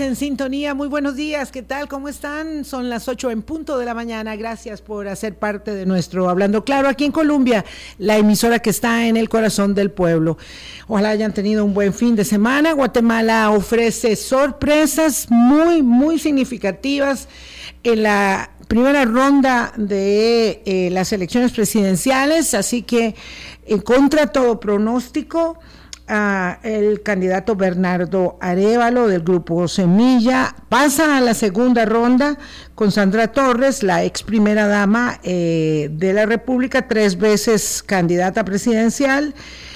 en sintonía. Muy buenos días, ¿qué tal? ¿Cómo están? Son las 8 en punto de la mañana. Gracias por hacer parte de nuestro Hablando Claro aquí en Colombia, la emisora que está en el corazón del pueblo. Ojalá hayan tenido un buen fin de semana. Guatemala ofrece sorpresas muy, muy significativas en la primera ronda de eh, las elecciones presidenciales, así que en contra todo pronóstico el candidato Bernardo Arevalo del grupo Semilla pasa a la segunda ronda con Sandra Torres, la ex primera dama eh, de la República, tres veces candidata presidencial.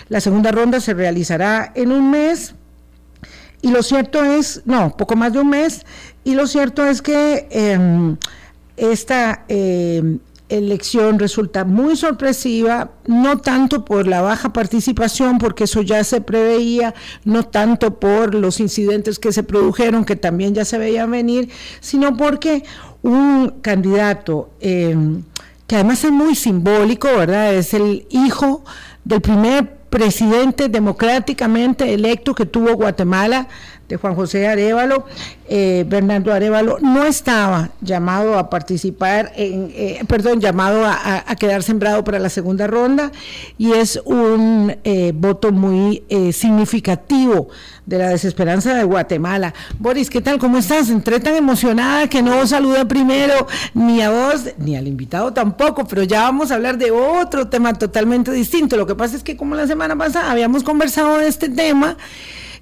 La segunda ronda se realizará en un mes. Y lo cierto es, no, poco más de un mes, y lo cierto es que em, esta em, elección resulta muy sorpresiva, no tanto por la baja participación, porque eso ya se preveía, no tanto por los incidentes que se produjeron, que también ya se veían venir, sino porque un candidato em, que además es muy simbólico, ¿verdad? Es el hijo del primer presidente democráticamente electo que tuvo Guatemala, de Juan José Arevalo, eh, Bernardo Arevalo no estaba llamado a participar, en, eh, perdón, llamado a, quedar sembrado para la segunda ronda y es un eh, voto muy significativo de la desesperanza de Guatemala. Boris, ¿qué tal? ¿Cómo estás? Entré tan emocionada que no saluda primero ni a vos ni al invitado tampoco, pero ya vamos a hablar de otro tema totalmente distinto. Lo que pasa es que como la semana pasada habíamos conversado de este tema,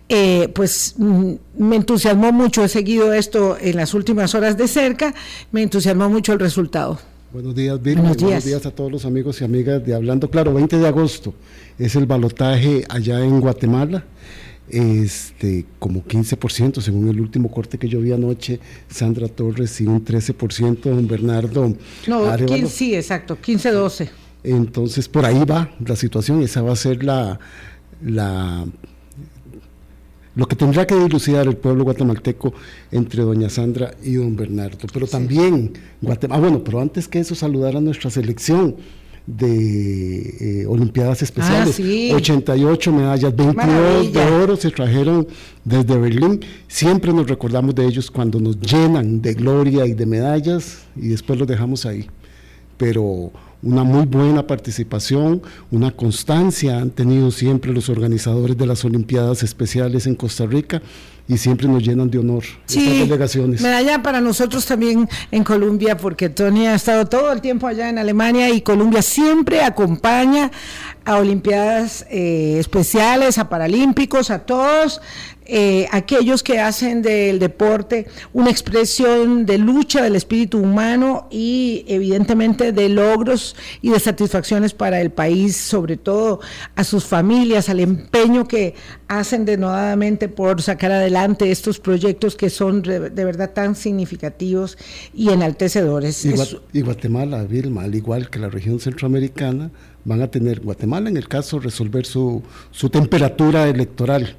eh, pues mm, me entusiasmó mucho, he seguido esto en las últimas horas de cerca, me entusiasmó mucho el resultado. Buenos días, Vilma. Buenos días. Buenos días a todos los amigos y amigas de Hablando Claro. 20 de agosto es el balotaje allá en Guatemala. Este, como 15%, según el último corte que yo vi anoche, Sandra Torres y un 13%, don Bernardo. No, 15, sí, exacto, 15-12. Entonces, por ahí va la situación, esa va a ser la, la lo que tendrá que dilucidar el pueblo guatemalteco entre doña Sandra y don Bernardo. Pero también Guatemala, ah, bueno, pero antes que eso saludar a nuestra selección de eh, Olimpiadas Especiales. 88 ah, medallas, 22 de oro se trajeron desde Berlín. Siempre nos recordamos de ellos cuando nos llenan de gloria y de medallas y después los dejamos ahí. Pero una muy buena participación, una constancia han tenido siempre los organizadores de las Olimpiadas Especiales en Costa Rica y siempre nos llenan de honor sí, delegaciones. Medalla para nosotros también en Colombia, porque Tony ha estado todo el tiempo allá en Alemania y Colombia siempre acompaña a Olimpiadas eh, especiales, a Paralímpicos, a todos eh, aquellos que hacen del deporte una expresión de lucha del espíritu humano y evidentemente de logros y de satisfacciones para el país, sobre todo a sus familias, al empeño que hacen denodadamente por sacar adelante estos proyectos que son de, verdad tan significativos y enaltecedores. Y, Guatemala, Vilma, al igual que la región centroamericana, van a tener, Guatemala en el caso, resolver su, su temperatura electoral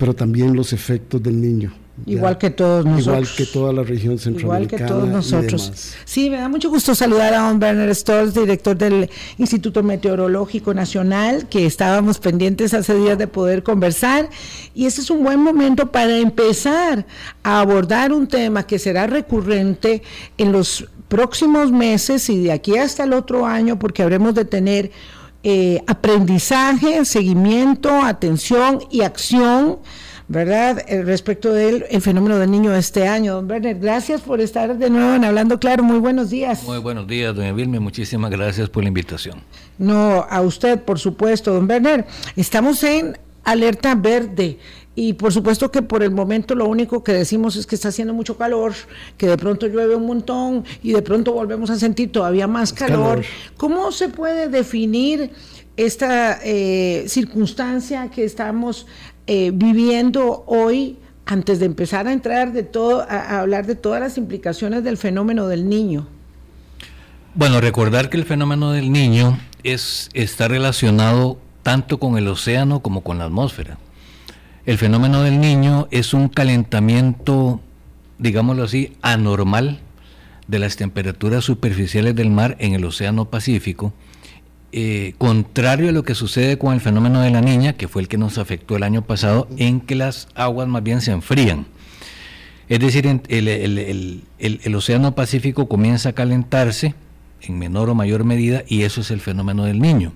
pero también los efectos del niño. Igual que todos nosotros. Igual que toda la región centroamericana. Igual que todos nosotros. Sí, me da mucho gusto saludar a don Werner Stolz, director del Instituto Meteorológico Nacional, que estábamos pendientes hace días de poder conversar. Y ese es un buen momento para empezar a abordar un tema que será recurrente en los próximos meses y de aquí hasta el otro año, porque habremos de tener eh, aprendizaje, seguimiento, atención y acción, ¿verdad? Eh, respecto del fenómeno del niño de este año. Don Werner, gracias por estar de nuevo en Hablando Claro. Muy buenos días. Muy buenos días, doña Vilma. Muchísimas gracias por la invitación. No, a usted, por supuesto, don Werner. Estamos en alerta verde. Y por supuesto que por el momento lo único que decimos es que está haciendo mucho calor, que de pronto llueve un montón y de pronto volvemos a sentir todavía más calor. ¿Cómo se puede definir esta eh, circunstancia que estamos eh, viviendo hoy antes de empezar a entrar de todo, a hablar de todas las implicaciones del fenómeno del niño? Bueno, recordar que el fenómeno del niño es, está relacionado tanto con el océano como con la atmósfera. El fenómeno del niño es un calentamiento, digámoslo así, anormal de las temperaturas superficiales del mar en el Océano Pacífico, eh, contrario a lo que sucede con el fenómeno de la niña, que fue el que nos afectó el año pasado, en que las aguas más bien se enfrían. Es decir, el, Océano Pacífico comienza a calentarse en menor o mayor medida y eso es el fenómeno del niño.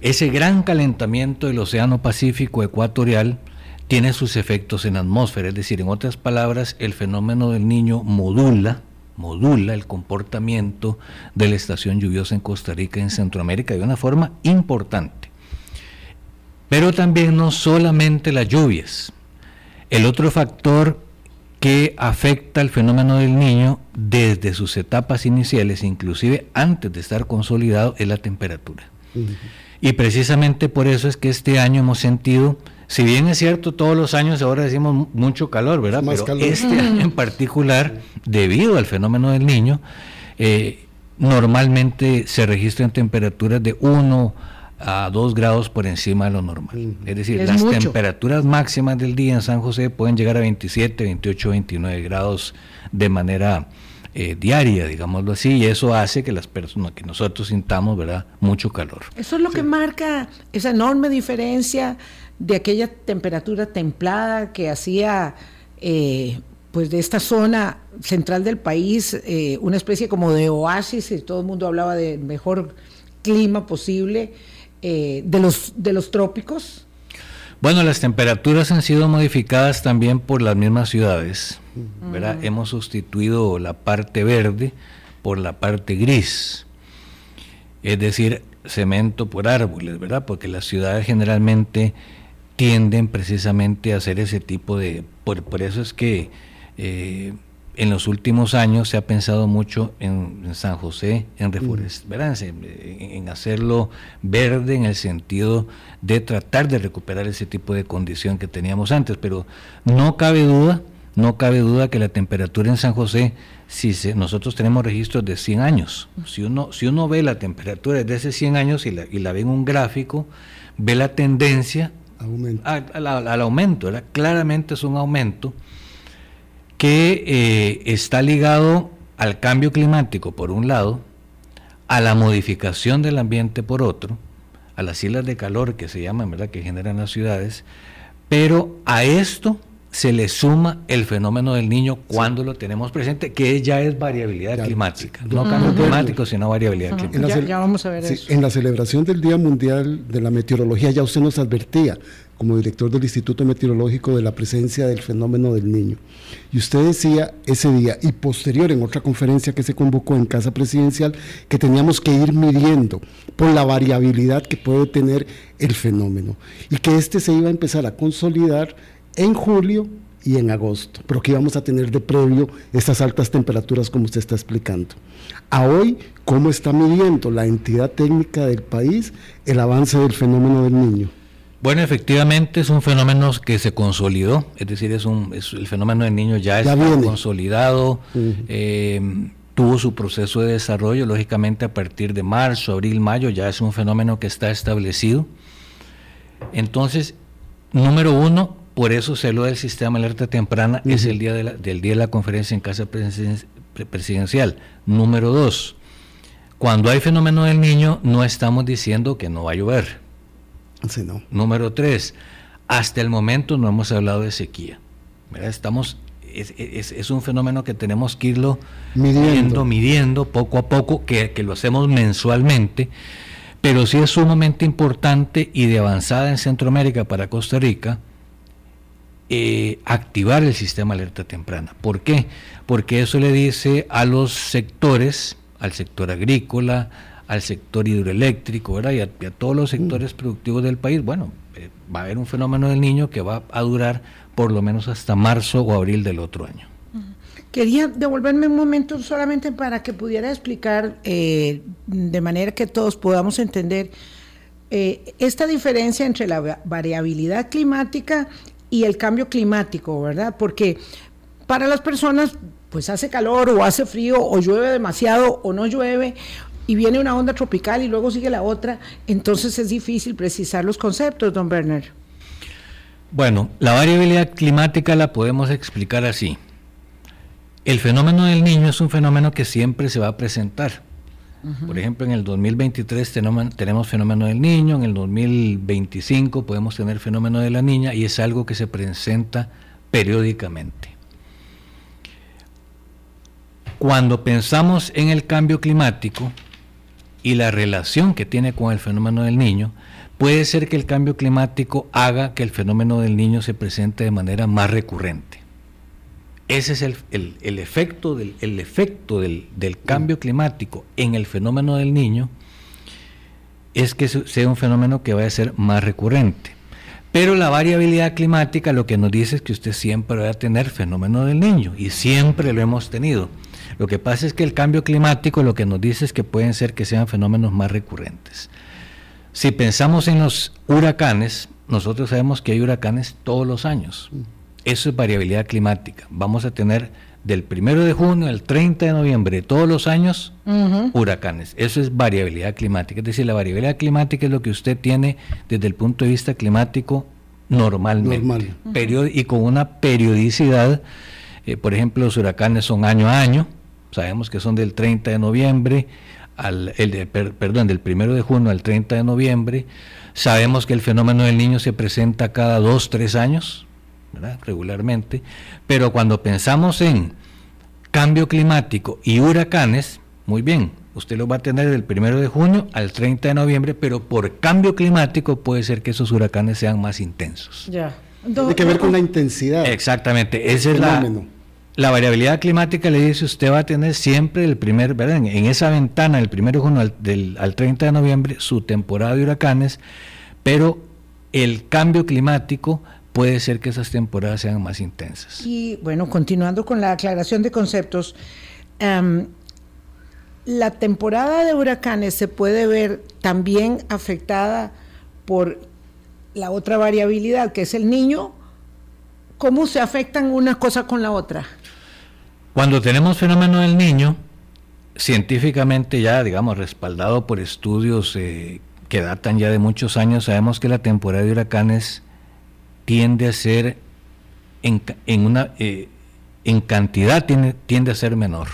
Ese gran calentamiento del Océano Pacífico ecuatorial tiene sus efectos en la atmósfera, es decir, en otras palabras, el fenómeno del niño modula, modula el comportamiento de la estación lluviosa en Costa Rica y en Centroamérica de una forma importante. Pero también no solamente las lluvias. El otro factor que afecta el fenómeno del niño desde sus etapas iniciales, inclusive antes de estar consolidado, es la temperatura. Y precisamente por eso es que este año hemos sentido, si bien es cierto, todos los años ahora decimos mucho calor, ¿verdad? Pero este año en particular, debido al fenómeno del niño, eh, normalmente se registran temperaturas de 1 a 2 grados por encima de lo normal. Es decir, las temperaturas máximas del día en San José pueden llegar a 27, 28, 29 grados de manera eh, diaria, digámoslo así, y eso hace que las personas, que nosotros sintamos, ¿verdad?, mucho calor. Eso es lo que marca esa enorme diferencia de aquella temperatura templada que hacía, eh, pues, de esta zona central del país eh, una especie como de oasis, y todo el mundo hablaba de mejor clima posible eh, de, los, de los trópicos? Bueno, las temperaturas han sido modificadas también por las mismas ciudades. ¿verdad? Hemos sustituido la parte verde por la parte gris. Es decir, cemento por árboles, ¿verdad? Porque las ciudades generalmente tienden precisamente a hacer ese tipo de... Por, por eso es que eh, en los últimos años se ha pensado mucho en, San José, en en, hacerlo verde en el sentido de tratar de recuperar ese tipo de condición que teníamos antes, pero no cabe duda, no cabe duda que la temperatura en San José, si nosotros tenemos registros de 100 años, si uno, si uno ve la temperatura de hace 100 años y la, y la ve en un gráfico, ve la tendencia al aumento, claramente es un aumento que eh, está ligado al cambio climático por un lado, a la modificación del ambiente por otro, a las islas de calor que se llaman, ¿verdad?, que generan las ciudades, pero a esto se le suma el fenómeno del niño cuando lo tenemos presente, que ya es variabilidad climática, no cambio climático, sino variabilidad climática. Ya, vamos a ver eso. En la celebración del Día Mundial de la Meteorología ya usted nos advertía como director del Instituto Meteorológico de la presencia del fenómeno del niño. Y usted decía ese día y posterior en otra conferencia que se convocó en Casa Presidencial que teníamos que ir midiendo por la variabilidad que puede tener el fenómeno y que este se iba a empezar a consolidar en julio y en agosto, pero que íbamos a tener de previo estas altas temperaturas como usted está explicando. A hoy, ¿cómo está midiendo la entidad técnica del país el avance del fenómeno del niño? Bueno, efectivamente es un fenómeno que se consolidó, es decir, es un el fenómeno del niño ya, está consolidado, eh, tuvo su proceso de desarrollo, lógicamente a partir de marzo, abril, mayo ya es un fenómeno que está establecido. Entonces, número uno, por eso se lo del sistema alerta temprana, es el día del día de la conferencia en casa presidencial. Número dos, cuando hay fenómeno del niño, no estamos diciendo que no va a llover. Número tres, hasta el momento no hemos hablado de sequía. Estamos, es, un fenómeno que tenemos que irlo midiendo, midiendo poco a poco, que, lo hacemos mensualmente, pero sí es sumamente importante y de avanzada en Centroamérica para Costa Rica eh, activar el sistema alerta temprana. ¿Por qué? Porque eso le dice a los sectores, al sector agrícola, al sector hidroeléctrico ¿verdad? Y, a, todos los sectores mm. productivos del país, bueno, eh, va a haber un fenómeno del niño que va a durar por lo menos hasta marzo o abril del otro año. Quería devolverme un momento solamente para que pudiera explicar eh, de manera que todos podamos entender eh, esta diferencia entre la variabilidad climática y el cambio climático, ¿verdad? Porque para las personas, pues hace calor o hace frío o llueve demasiado o no llueve y viene una onda tropical y luego sigue la otra, entonces es difícil precisar los conceptos, don Werner. Bueno, la variabilidad climática la podemos explicar así. El fenómeno del niño es un fenómeno que siempre se va a presentar. Por ejemplo, en el 2023 tenemos fenómeno del niño, en el 2025 podemos tener fenómeno de la niña y es algo que se presenta periódicamente. Cuando pensamos en el cambio climático y la relación que tiene con el fenómeno del niño, puede ser que el cambio climático haga que el fenómeno del niño se presente de manera más recurrente. Ese es el, efecto, del, efecto del, cambio climático en el fenómeno del niño, es que sea un fenómeno que vaya a ser más recurrente. Pero la variabilidad climática lo que nos dice es que usted siempre va a tener fenómeno del niño y siempre lo hemos tenido. Lo que pasa es que el cambio climático lo que nos dice es que pueden ser que sean fenómenos más recurrentes. Si pensamos en los huracanes, nosotros sabemos que hay huracanes todos los años. Eso es variabilidad climática. Vamos a tener del 1 de junio al 30 de noviembre de todos los años huracanes. Eso es variabilidad climática. Es decir, la variabilidad climática es lo que usted tiene desde el punto de vista climático normalmente. Normal. y con una periodicidad, eh, por ejemplo, los huracanes son año a año. Sabemos que son del 30 de noviembre al, el perdón, del 1 de junio al 30 de noviembre. Sabemos que el fenómeno del niño se presenta cada dos, tres años, regularmente, pero cuando pensamos en cambio climático y huracanes, muy bien, usted lo va a tener del 1 de junio al 30 de noviembre, pero por cambio climático puede ser que esos huracanes sean más intensos. Ya. Tiene que ver con la intensidad. Exactamente, ese es la, la variabilidad climática le dice usted va a tener siempre el primer, ¿verdad? En, esa ventana, el primero junio al, del, al 30 de noviembre, su temporada de huracanes, pero el cambio climático puede ser que esas temporadas sean más intensas. Y bueno, continuando con la aclaración de conceptos, em, la temporada de huracanes se puede ver también afectada por la otra variabilidad, que es el niño. ¿Cómo se afectan una cosa con la otra? Cuando tenemos fenómeno del niño, científicamente ya, digamos, respaldado por estudios eh, que datan ya de muchos años, sabemos que la temporada de huracanes tiende a ser en, una eh, en cantidad tiende, tiende, a ser menor.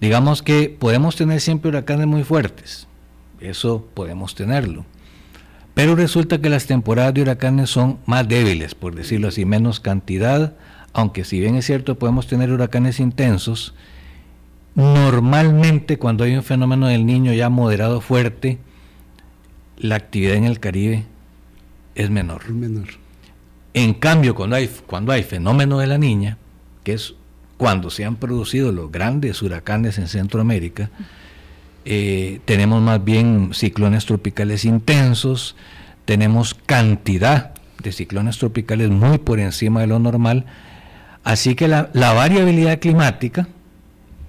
Digamos que podemos tener siempre huracanes muy fuertes, eso podemos tenerlo. Pero resulta que las temporadas de huracanes son más débiles, por decirlo así, menos cantidad, aunque si bien es cierto podemos tener huracanes intensos, normalmente cuando hay un fenómeno del niño ya moderado fuerte, la actividad en el Caribe es menor. menor. En cambio, cuando hay, cuando hay fenómeno de la niña, que es cuando se han producido los grandes huracanes en Centroamérica, eh, tenemos más bien ciclones tropicales intensos, tenemos cantidad de ciclones tropicales muy por encima de lo normal, Así que la, variabilidad climática,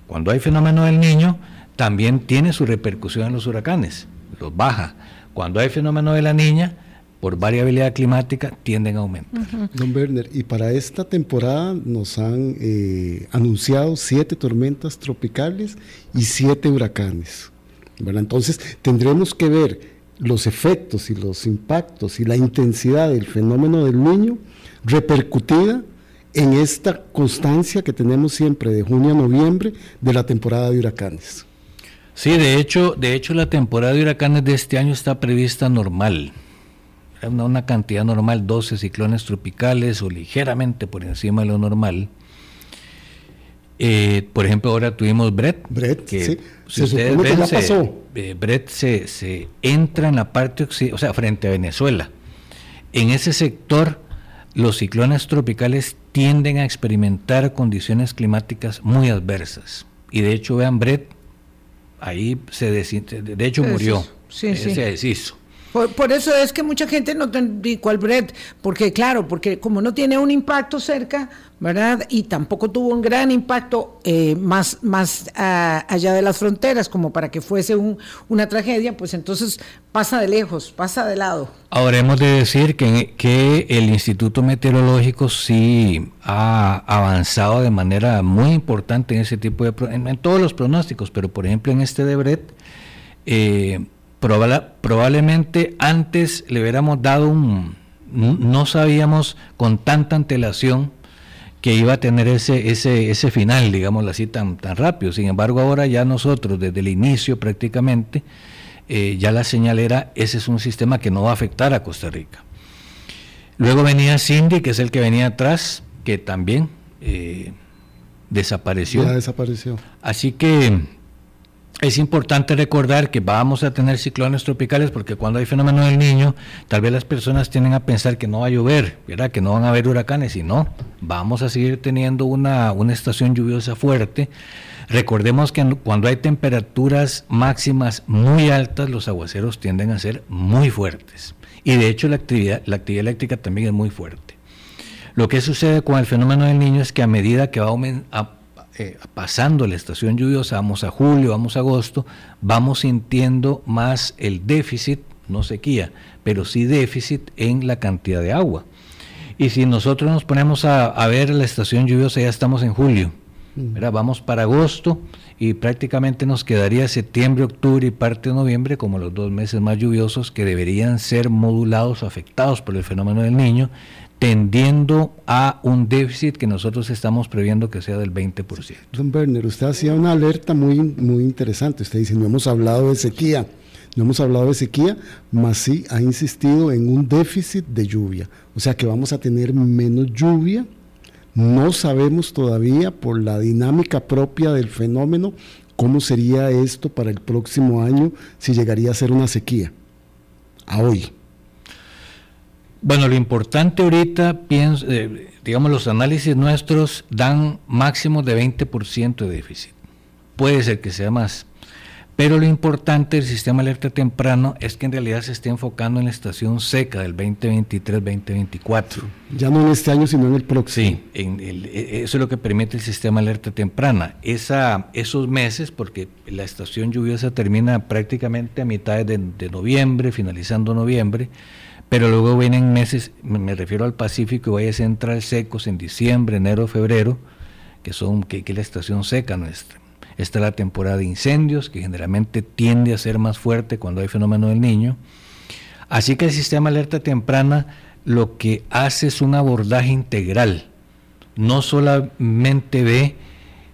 cuando hay fenómeno del niño, también tiene su repercusión en los huracanes, los baja. Cuando hay fenómeno de la niña, por variabilidad climática, tienden a aumentar. Don Werner, y para esta temporada nos han eh, anunciado siete tormentas tropicales y siete huracanes. Entonces tendremos que ver los efectos y los impactos y la intensidad del fenómeno del niño repercutida en esta constancia que tenemos siempre de junio a noviembre de la temporada de huracanes. Sí, de hecho, de hecho la temporada de huracanes de este año está prevista normal. Una, una cantidad normal, 12 ciclones tropicales o ligeramente por encima de lo normal. Eh, por ejemplo, ahora tuvimos Brett. Brett, que sí. si ustedes ven, se, eh, Brett se, se, entra en la parte, o sea, frente a Venezuela. En ese sector, los ciclones tropicales tienden a experimentar condiciones climáticas muy adversas. Y de hecho, vean, Brett, ahí se de hecho murió, sí, se deshizo. Por, eso es que mucha gente no tiene cuál Brett, porque claro, porque como no tiene un impacto cerca, ¿verdad? Y tampoco tuvo un gran impacto eh, más, más ah, allá de las fronteras, como para que fuese una tragedia, pues entonces pasa de lejos, pasa de lado. Ahora hemos de decir que, que el Instituto Meteorológico sí ha avanzado de manera muy importante en ese tipo de, en, todos los pronósticos, pero por ejemplo en este de Brett, eh, probablemente antes le hubiéramos dado un, no sabíamos con tanta antelación que iba a tener ese, ese, ese final, digámoslo así, tan, tan rápido. Sin embargo, ahora ya nosotros, desde el inicio prácticamente, eh, ya la señal era, ese es un sistema que no va a afectar a Costa Rica. Luego venía Cindy, que es el que venía atrás, que también eh, desapareció. Ya desapareció. Así que es importante recordar que vamos a tener ciclones tropicales porque cuando hay fenómeno del niño, tal vez las personas tienden a pensar que no va a llover, que no van a haber huracanes, y no, vamos a seguir teniendo una, una estación lluviosa fuerte. Recordemos que cuando hay temperaturas máximas muy altas, los aguaceros tienden a ser muy fuertes. Y de hecho la actividad, la actividad eléctrica también es muy fuerte. Lo que sucede con el fenómeno del niño es que a medida que va eh, pasando la estación lluviosa, vamos a julio, vamos a agosto, vamos sintiendo más el déficit, no sequía, pero sí déficit en la cantidad de agua. Y si nosotros nos ponemos a, a ver la estación lluviosa, ya estamos en julio, Vamos para agosto y prácticamente nos quedaría septiembre, octubre y parte de noviembre como los dos meses más lluviosos que deberían ser modulados, afectados por el fenómeno del niño, tendiendo a un déficit que nosotros estamos previendo que sea del 20%. Don Werner, usted hacía una alerta muy, muy interesante. Usted dice, no hemos hablado de sequía, no hemos hablado de sequía, mas sí ha insistido en un déficit de lluvia. O sea que vamos a tener menos lluvia no sabemos todavía por la dinámica propia del fenómeno cómo sería esto para el próximo año si llegaría a ser una sequía. A hoy. Bueno, lo importante ahorita, pienso, eh, digamos, los análisis nuestros dan máximo de 20% de déficit. Puede ser que sea más. Pero lo importante del sistema alerta temprano es que en realidad se esté enfocando en la estación seca del 2023-2024. Ya no en este año, sino en el próximo. Sí, en e, eso es lo que permite el sistema alerta temprana. Esa, esos meses, porque la estación lluviosa termina prácticamente a mitad de, noviembre, finalizando noviembre, pero luego vienen meses, me refiero al Pacífico y valles central secos en diciembre, enero, febrero, que son que, es la estación seca nuestra. Está la temporada de incendios, que generalmente tiende a ser más fuerte cuando hay fenómeno del niño. Así que el sistema alerta temprana lo que hace es un abordaje integral. No solamente ve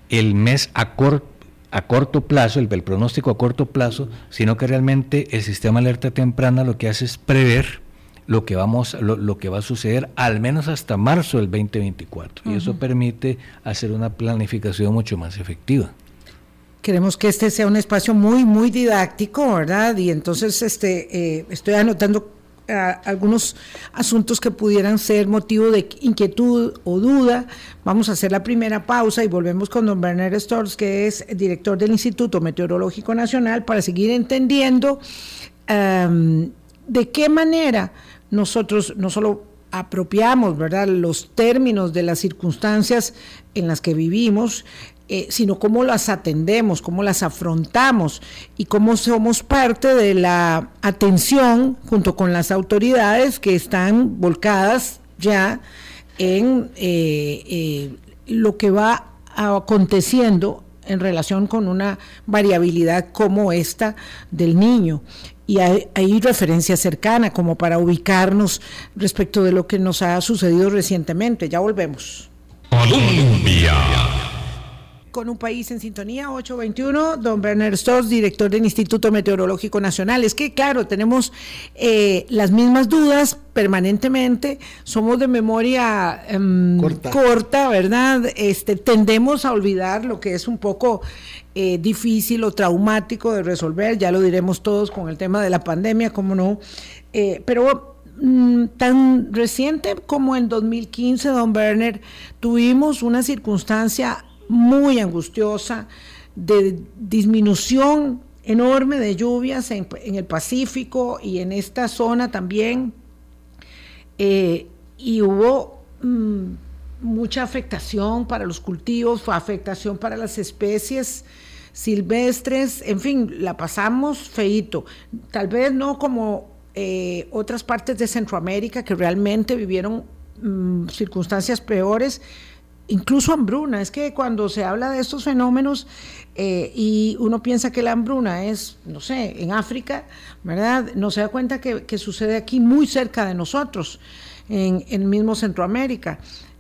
el mes a, corto plazo, el, pronóstico a corto plazo, sino que realmente el sistema alerta temprana lo que hace es prever lo que, vamos, lo, que va a suceder al menos hasta marzo del 2024. Y eso permite hacer una planificación mucho más efectiva. Queremos que este sea un espacio muy, muy didáctico, ¿verdad? Y entonces este, eh, estoy anotando ah, algunos asuntos que pudieran ser motivo de inquietud o duda. Vamos a hacer la primera pausa y volvemos con don Bernard Storrs, que es director del Instituto Meteorológico Nacional, para seguir entendiendo de qué manera nosotros no solo apropiamos, ¿verdad?, los términos de las circunstancias en las que vivimos, eh, sino cómo las atendemos, cómo las afrontamos y cómo somos parte de la atención junto con las autoridades que están volcadas ya en eh, eh, lo que va aconteciendo en relación con una variabilidad como esta del niño. Y hay, referencia cercana como para ubicarnos respecto de lo que nos ha sucedido recientemente. Ya volvemos. Con un país en sintonía, 821, don Bernard Stoss, director del Instituto Meteorológico Nacional. Es que, claro, tenemos eh, las mismas dudas permanentemente, somos de memoria em, corta. ¿verdad? Este, tendemos a olvidar lo que es un poco eh, difícil o traumático de resolver, ya lo diremos todos con el tema de la pandemia, cómo no, eh, pero mm, tan reciente como en 2015, don Berner, tuvimos una circunstancia muy angustiosa, de disminución enorme de lluvias en, el Pacífico y en esta zona también. Eh, y hubo mm, mucha afectación para los cultivos, afectación para las especies silvestres, en fin, la pasamos feito. Tal vez no como eh, otras partes de Centroamérica que realmente vivieron mm, circunstancias peores, incluso hambruna. Es que cuando se habla de estos fenómenos eh, y uno piensa que la hambruna es, no sé, en África, ¿verdad? No se da cuenta que, sucede aquí muy cerca de nosotros, en, el mismo Centroamérica.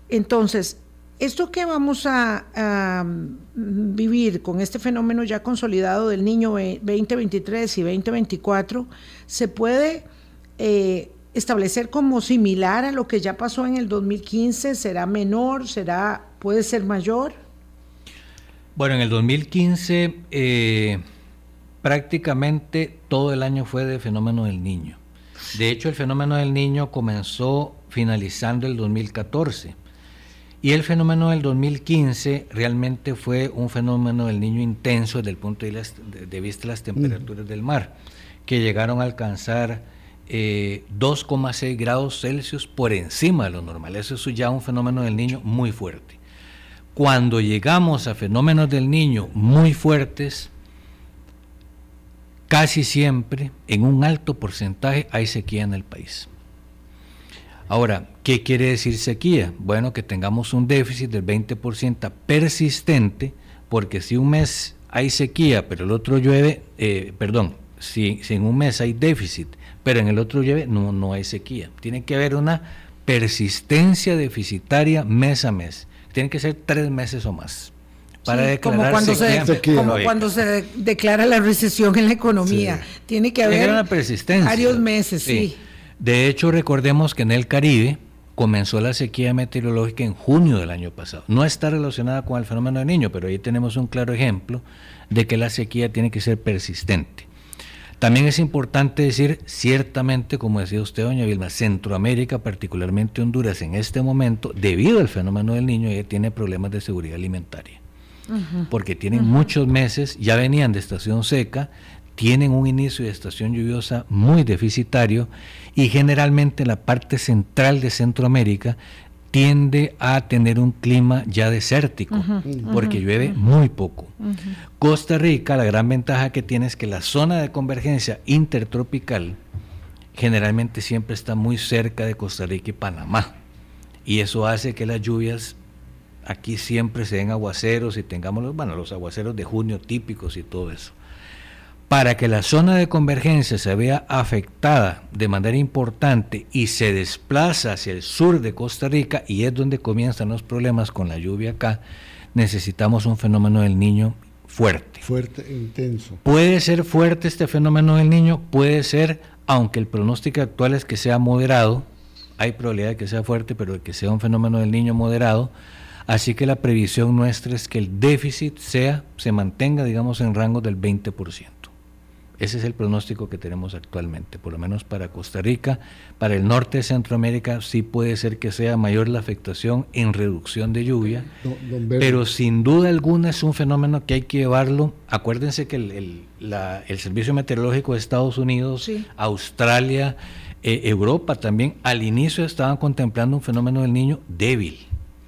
Entonces, esto que vamos a, vivir con este fenómeno ya consolidado del niño 2023 y 2024, se puede... Eh, establecer como similar a lo que ya pasó en el 2015? ¿Será menor? ¿Será, puede ser mayor? Bueno, en el 2015 eh, prácticamente todo el año fue de fenómeno del niño. De hecho, el fenómeno del niño comenzó finalizando el 2014. Y el fenómeno del 2015 realmente fue un fenómeno del niño intenso desde el punto de, vista de las temperaturas del mar, que llegaron a alcanzar 2,6 eh, grados Celsius por encima de lo normal. Eso es ya un fenómeno del niño muy fuerte. Cuando llegamos a fenómenos del niño muy fuertes, casi siempre, en un alto porcentaje, hay sequía en el país. Ahora, ¿qué quiere decir sequía? Bueno, que tengamos un déficit del 20% persistente, porque si un mes hay sequía, pero el otro llueve, eh, perdón, si, en un mes hay déficit, pero en el otro llueve, no, no hay sequía. Tiene que haber una persistencia deficitaria mes a mes. Tiene que ser tres meses o más para declarar como cuando, se, como cuando se declara la recesión en la economía. Tiene que haber una persistencia. varios meses, sí. De hecho, recordemos que en el Caribe comenzó la sequía meteorológica en junio del año pasado. No está relacionada con el fenómeno del niño, pero ahí tenemos un claro ejemplo de que la sequía tiene que ser persistente. También es importante decir, ciertamente, como decía usted, doña Vilma, Centroamérica, particularmente Honduras, en este momento, debido al fenómeno del niño, ya tiene problemas de seguridad alimentaria. Porque tienen muchos meses, ya venían de estación seca, tienen un inicio de estación lluviosa muy deficitario y generalmente la parte central de Centroamérica tiende a tener un clima ya desértico, porque llueve muy poco. Costa Rica, la gran ventaja que tiene es que la zona de convergencia intertropical generalmente siempre está muy cerca de Costa Rica y Panamá. Y eso hace que las lluvias aquí siempre se den aguaceros y tengamos los, bueno, los aguaceros de junio típicos y todo eso para que la zona de convergencia se vea afectada de manera importante y se desplaza hacia el sur de Costa Rica, y es donde comienzan los problemas con la lluvia acá, necesitamos un fenómeno del niño fuerte. Fuerte e intenso. Puede ser fuerte este fenómeno del niño, puede ser, aunque el pronóstico actual es que sea moderado, hay probabilidad de que sea fuerte, pero de que sea un fenómeno del niño moderado, así que la previsión nuestra es que el déficit sea, se mantenga, digamos, en rango del 20%. Ese es el pronóstico que tenemos actualmente, por lo menos para Costa Rica. Para el norte de Centroamérica sí puede ser que sea mayor la afectación en reducción de lluvia, pero sin duda alguna es un fenómeno que hay que llevarlo. Acuérdense que el, Servicio Meteorológico de Estados Unidos, Australia, eh, Europa también, al inicio estaban contemplando un fenómeno del niño débil.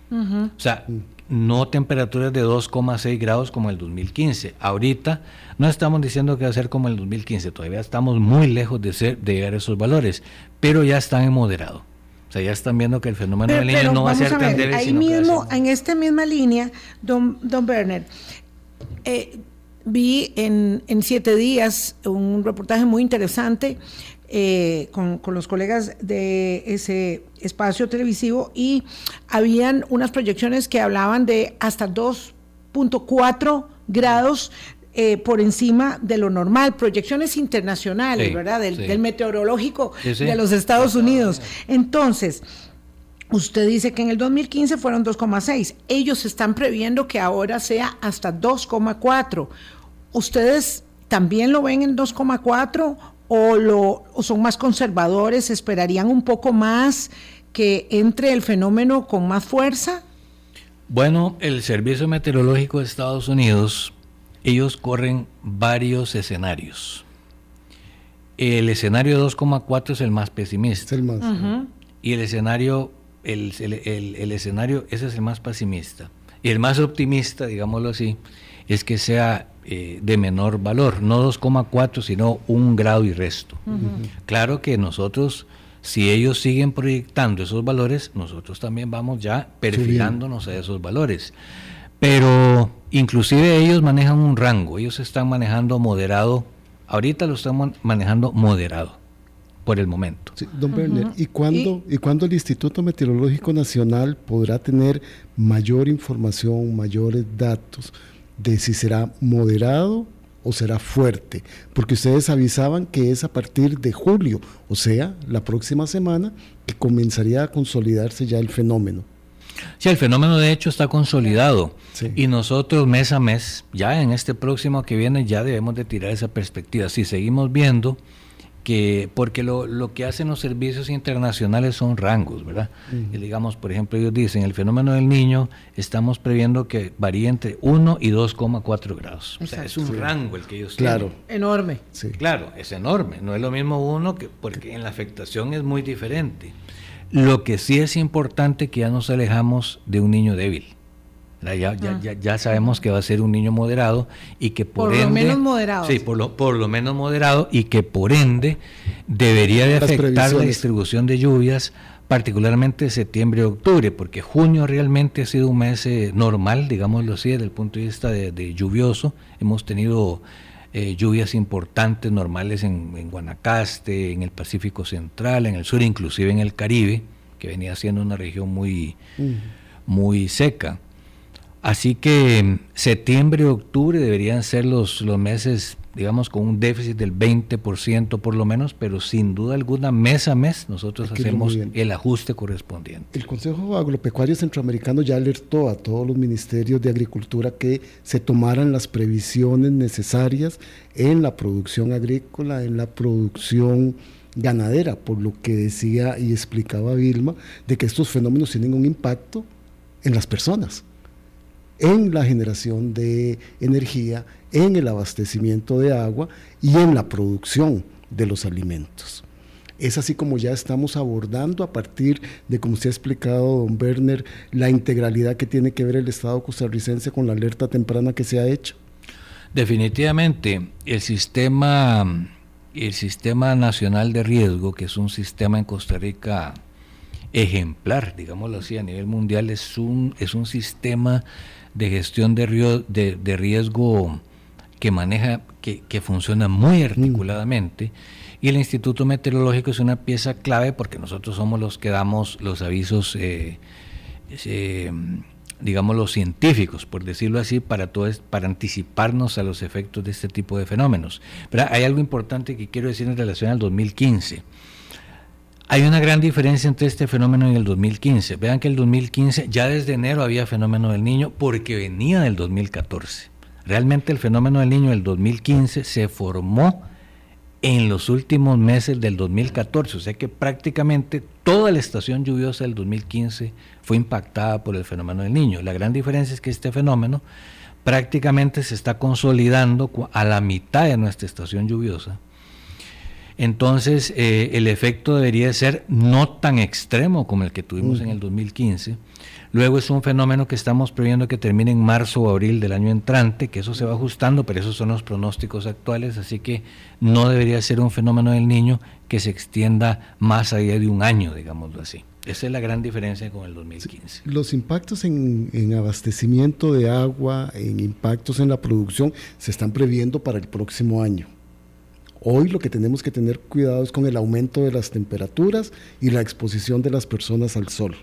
O sea, no temperaturas de 2,6 grados como el 2015. Ahorita no estamos diciendo que va a ser como el 2015, todavía estamos muy lejos de, ser, de llegar a esos valores, pero ya están en moderado. O sea, ya están viendo que el fenómeno del niño no va a ser tan débil. Ahí mismo, en esta misma línea, don, don Berner, eh, vi en, en siete días un reportaje muy interesante eh, con, los colegas de ese espacio televisivo y habían unas proyecciones que hablaban de hasta 2.4 grados eh, por encima de lo normal, proyecciones internacionales, ¿verdad? Del, meteorológico de los Estados Unidos. Entonces, usted dice que en el 2015 fueron 2,6. Ellos están previendo que ahora sea hasta 2,4. ¿Ustedes también lo ven en 2,4 o, lo, son más conservadores, esperarían un poco más que entre el fenómeno con más fuerza? Bueno, el Servicio Meteorológico de Estados Unidos, ellos corren varios escenarios. El escenario 2,4 es el más pesimista. el más. Y el escenario, el, el, escenario, ese es el más pesimista. Y el más optimista, digámoslo así, es que sea eh, de menor valor, no 2,4, sino un grado y resto. Claro que nosotros, si ellos siguen proyectando esos valores, nosotros también vamos ya perfilándonos a esos valores. Pero inclusive ellos manejan un rango, ellos están manejando moderado, ahorita lo están manejando moderado por el momento. don Berner, ¿y cuándo, ¿Y? ¿y el Instituto Meteorológico Nacional podrá tener mayor información, mayores datos de si será moderado o será fuerte, porque ustedes avisaban que es a partir de julio, o sea, la próxima semana, que comenzaría a consolidarse ya el fenómeno. Sí, el fenómeno de hecho está consolidado y nosotros mes a mes, ya en este próximo que viene, ya debemos de tirar esa perspectiva. Si seguimos viendo que, porque lo, lo que hacen los servicios internacionales son rangos, ¿verdad? y digamos, por ejemplo, ellos dicen, el fenómeno del niño estamos previendo que varíe entre 1 y 2,4 grados. O sea, es un rango el que ellos claro. Enorme. Sí. Claro, es enorme. No es lo mismo uno que, porque en la afectación es muy diferente. Lo que sí es importante que ya nos alejamos de un niño débil. Ya, ya, ya, ya, sabemos que va a ser un niño moderado y que por, por lo menos moderado. Sí, por lo, por lo menos moderado y que por ende debería de afectar la distribución de lluvias, particularmente septiembre y octubre, porque junio realmente ha sido un mes eh, normal, digámoslo así, desde el punto de vista de lluvioso. Hemos tenido eh, lluvias importantes, normales en, Guanacaste, en el Pacífico Central, en el sur, inclusive en el Caribe, que venía siendo una región muy, muy seca. Así que septiembre y octubre deberían ser los, los meses digamos, con un déficit del 20% por lo menos, pero sin duda alguna, mes a mes, nosotros hacemos el ajuste correspondiente. El Consejo Agropecuario Centroamericano ya alertó a todos los ministerios de Agricultura que se tomaran las previsiones necesarias en la producción agrícola, en la producción ganadera, por lo que decía y explicaba Vilma, de que estos fenómenos tienen un impacto en las personas en la generación de energía, en el abastecimiento de agua y en la producción de los alimentos. Es así como ya estamos abordando a partir de, como usted ha explicado, don Werner, la integralidad que tiene que ver el Estado costarricense con la alerta temprana que se ha hecho. Definitivamente, el sistema, el sistema nacional de riesgo, que es un sistema en Costa Rica ejemplar, digámoslo así, a nivel mundial, es un, es un sistema de gestión de, de, riesgo que maneja, que, funciona muy articuladamente. Y el Instituto Meteorológico es una pieza clave porque nosotros somos los que damos los avisos, eh, eh, digamos, los científicos, por decirlo así, para, todo, para anticiparnos a los efectos de este tipo de fenómenos. Pero hay algo importante que quiero decir en relación al 2015. Hay una gran diferencia entre este fenómeno y el 2015. Vean que el 2015 ya desde enero había fenómeno del niño porque venía del 2014. Realmente el fenómeno del niño del 2015 se formó en los últimos meses del 2014, o sea que prácticamente toda la estación lluviosa del 2015 fue impactada por el fenómeno del niño. La gran diferencia es que este fenómeno prácticamente se está consolidando a la mitad de nuestra estación lluviosa entonces, eh, el efecto debería ser no tan extremo como el que tuvimos en el 2015. Luego es un fenómeno que estamos previendo que termine en marzo o abril del año entrante, que eso se va ajustando, pero esos son los pronósticos actuales, así que no debería ser un fenómeno del niño que se extienda más allá de un año, digámoslo así. Esa es la gran diferencia con el 2015. Los impactos en, en, abastecimiento de agua, en impactos en la producción, se están previendo para el próximo año. Hoy lo que tenemos que tener cuidado es con el aumento de las temperaturas y la exposición de las personas al sol,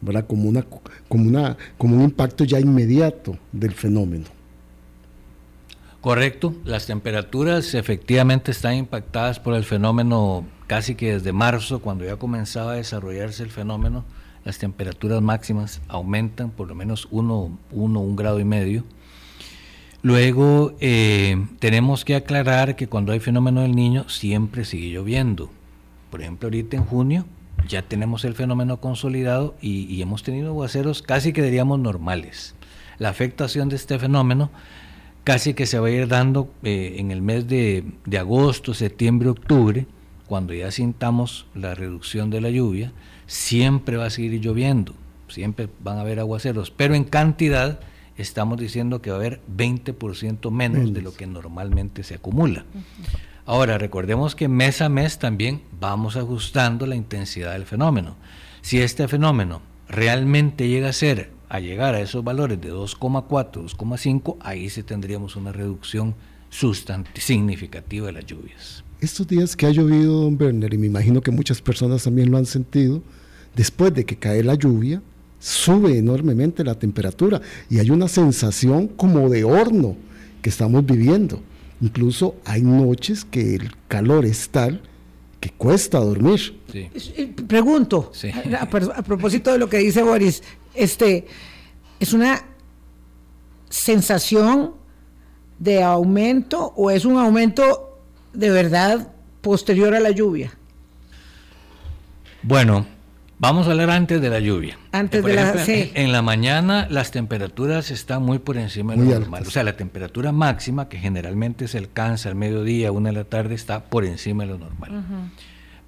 ¿verdad? Como, una, como, una, como un impacto ya inmediato del fenómeno. Correcto, las temperaturas efectivamente están impactadas por el fenómeno casi que desde marzo, cuando ya comenzaba a desarrollarse el fenómeno, las temperaturas máximas aumentan por lo menos uno, uno un grado y medio Luego eh, tenemos que aclarar que cuando hay fenómeno del niño siempre sigue lloviendo. Por ejemplo, ahorita en junio ya tenemos el fenómeno consolidado y, hemos tenido aguaceros casi que diríamos normales. La afectación de este fenómeno casi que se va a ir dando eh, en el mes de, de agosto, septiembre, octubre, cuando ya sintamos la reducción de la lluvia, siempre va a seguir lloviendo, siempre van a haber aguaceros, pero en cantidad estamos diciendo que va a haber 20% menos de lo que normalmente se acumula. Ahora, recordemos que mes a mes también vamos ajustando la intensidad del fenómeno. Si este fenómeno realmente llega a ser, a llegar a esos valores de 2,4, 2,5, ahí sí tendríamos una reducción significativa de las lluvias. Estos días que ha llovido, don Werner, y me imagino que muchas personas también lo han sentido, después de que cae la lluvia, sube enormemente la temperatura y hay una sensación como de horno que estamos viviendo. Incluso hay noches que el calor es tal que cuesta dormir. Eh, pregunto, a, propósito de lo que dice Boris, este, es una sensación de aumento o es un aumento de verdad posterior a la lluvia? Bueno, vamos a hablar antes de la lluvia. Antes de la sí. en, la mañana las temperaturas están muy por encima de lo normal. O sea, la temperatura máxima, que generalmente se alcanza al mediodía, una de la tarde, está por encima de lo normal.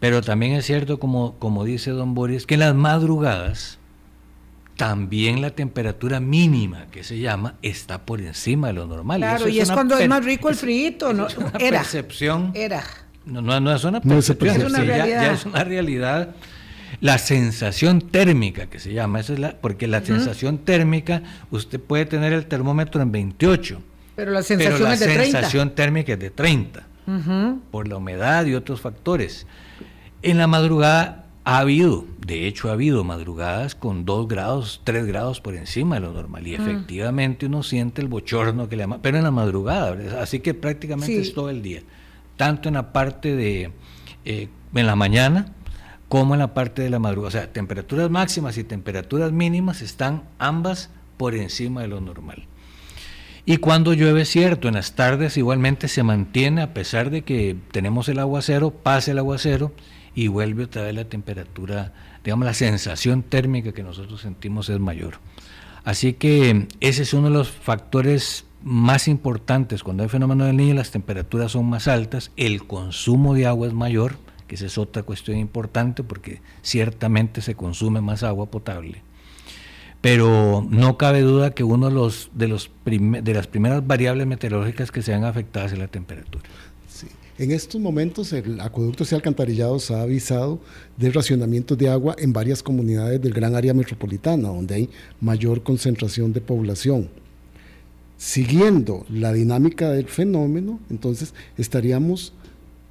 Pero también es cierto, como, como dice don Boris, que en las madrugadas también la temperatura mínima, que se llama, está por encima de lo normal. Claro, y, es, cuando es más rico el frío, ¿no? Es una era, percepción. Era. No, no, es una percepción, es una realidad. Ya, es una realidad. La sensación térmica, que se llama, esa es la, porque la sensación térmica, usted puede tener el termómetro en 28. Pero la sensación es de 30. La sensación térmica es de 30, por la humedad y otros factores. En la madrugada ha habido, de hecho ha habido madrugadas con 2 grados, 3 grados por encima de lo normal y efectivamente uno siente el bochorno que le llama, pero en la madrugada, así que prácticamente es todo el día, tanto en la parte de, eh, en la mañana como en la parte de la madrugada, o sea, temperaturas máximas y temperaturas mínimas están ambas por encima de lo normal. Y cuando llueve, cierto, en las tardes igualmente se mantiene, a pesar de que tenemos el aguacero, pasa el aguacero, y vuelve otra vez la temperatura, digamos, la sensación térmica que nosotros sentimos es mayor. Así que ese es uno de los factores más importantes. Cuando hay fenómeno del niño, las temperaturas son más altas, el consumo de agua es mayor, que esa es otra cuestión importante porque ciertamente se consume más agua potable. Pero no cabe duda que uno de, los, de, las primeras variables meteorológicas que se han afectado es la temperatura. En estos momentos el acueducto y alcantarillados ha avisado de racionamiento de agua en varias comunidades del gran área metropolitana, donde hay mayor concentración de población. Siguiendo la dinámica del fenómeno, entonces estaríamos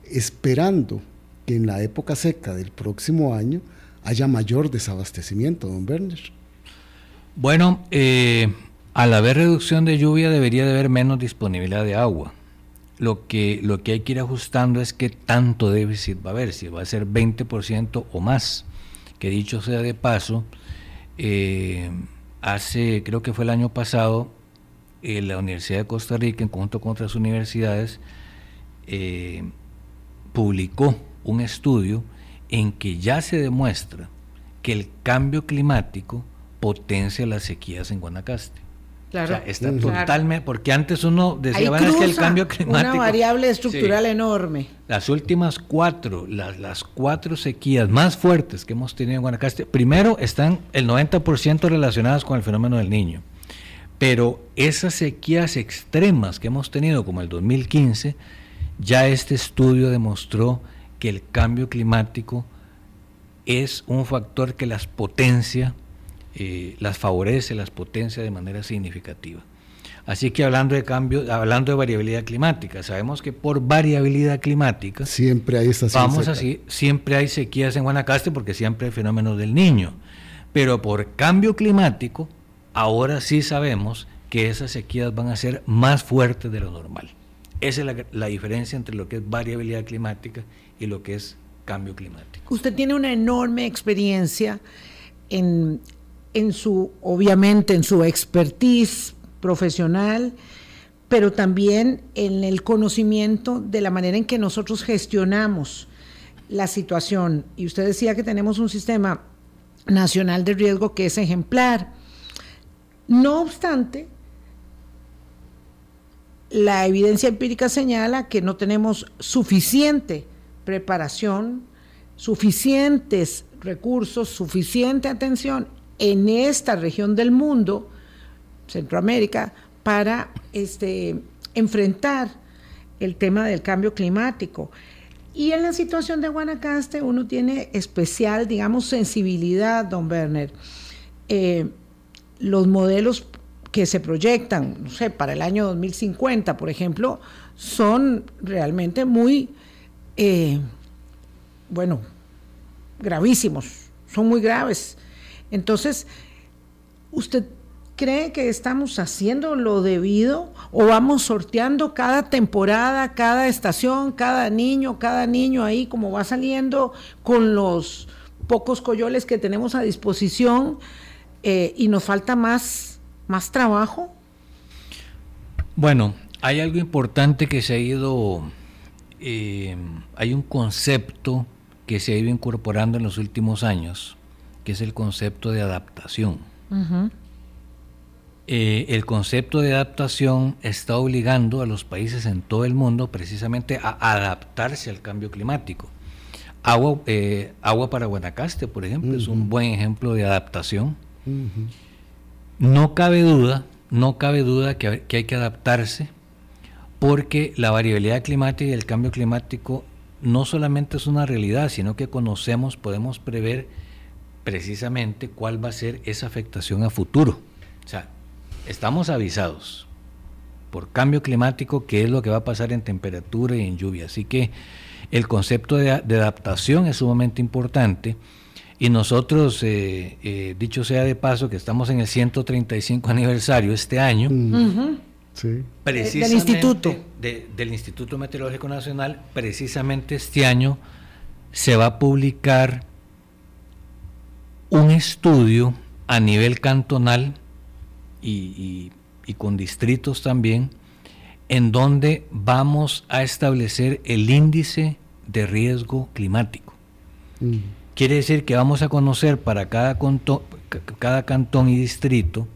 esperando que en la época seca del próximo año haya mayor desabastecimiento, don Werner. Bueno, eh, al haber reducción de lluvia debería de haber menos disponibilidad de agua lo que, lo que hay que ir ajustando es qué tanto déficit va a haber, si va a ser 20% o más. Que dicho sea de paso, eh, hace, creo que fue el año pasado, eh, la Universidad de Costa Rica, en conjunto con otras universidades, eh, publicó un estudio en que ya se demuestra que el cambio climático potencia las sequías en Guanacaste. Claro. está totalmente, porque antes uno decía, bueno, es que el cambio climático. Una variable estructural enorme. Las últimas cuatro, las, las cuatro sequías más fuertes que hemos tenido en Guanacaste, primero están el 90% relacionadas con el fenómeno del niño. Pero esas sequías extremas que hemos tenido, como el 2015, ya este estudio demostró que el cambio climático es un factor que las potencia eh, las favorece, las potencia de manera significativa. Así que hablando de cambio, hablando de variabilidad climática, sabemos que por variabilidad climática siempre hay vamos así, siempre hay sequías en Guanacaste porque siempre hay fenómenos del niño. Pero por cambio climático, ahora sí sabemos que esas sequías van a ser más fuertes de lo normal. Esa es la, la diferencia entre lo que es variabilidad climática y lo que es cambio climático. Usted tiene una enorme experiencia en en su, obviamente, en su expertise profesional, pero también en el conocimiento de la manera en que nosotros gestionamos la situación. Y usted decía que tenemos un sistema nacional de riesgo que es ejemplar. No obstante, la evidencia empírica señala que no tenemos suficiente preparación, suficientes recursos, suficiente atención en esta región del mundo, Centroamérica, para este, enfrentar el tema del cambio climático. Y en la situación de Guanacaste uno tiene especial, digamos, sensibilidad, don Werner. Eh, los modelos que se proyectan, no sé, para el año 2050, por ejemplo, son realmente muy, eh, bueno, gravísimos, son muy graves. Entonces, ¿usted cree que estamos haciendo lo debido o vamos sorteando cada temporada, cada estación, cada niño, cada niño ahí como va saliendo con los pocos coyoles que tenemos a disposición? eh, y nos falta más, más trabajo. Bueno, hay algo importante que se ha ido, eh, hay un concepto que se ha ido incorporando en los últimos años, que es el concepto de adaptación. Eh, el concepto de adaptación está obligando a los países en todo el mundo precisamente a adaptarse al cambio climático. Agua, eh, agua para Guanacaste, por ejemplo, es un buen ejemplo de adaptación. No cabe duda, no cabe duda que, que hay que adaptarse porque la variabilidad climática y el cambio climático no solamente es una realidad, sino que conocemos, podemos prever precisamente cuál va a ser esa afectación a futuro. O sea, estamos avisados por cambio climático qué es lo que va a pasar en temperatura y en lluvia. Así que el concepto de, adaptación es sumamente importante. Y nosotros, eh, eh, dicho sea de paso, que estamos en el 135 aniversario este año, precisamente del instituto. del Instituto Meteorológico Nacional, precisamente este año se va a publicar un estudio a nivel cantonal y, con distritos también, en donde vamos a establecer el índice de riesgo climático. Mm. Quiere decir que vamos a conocer para cada, cada cantón y distrito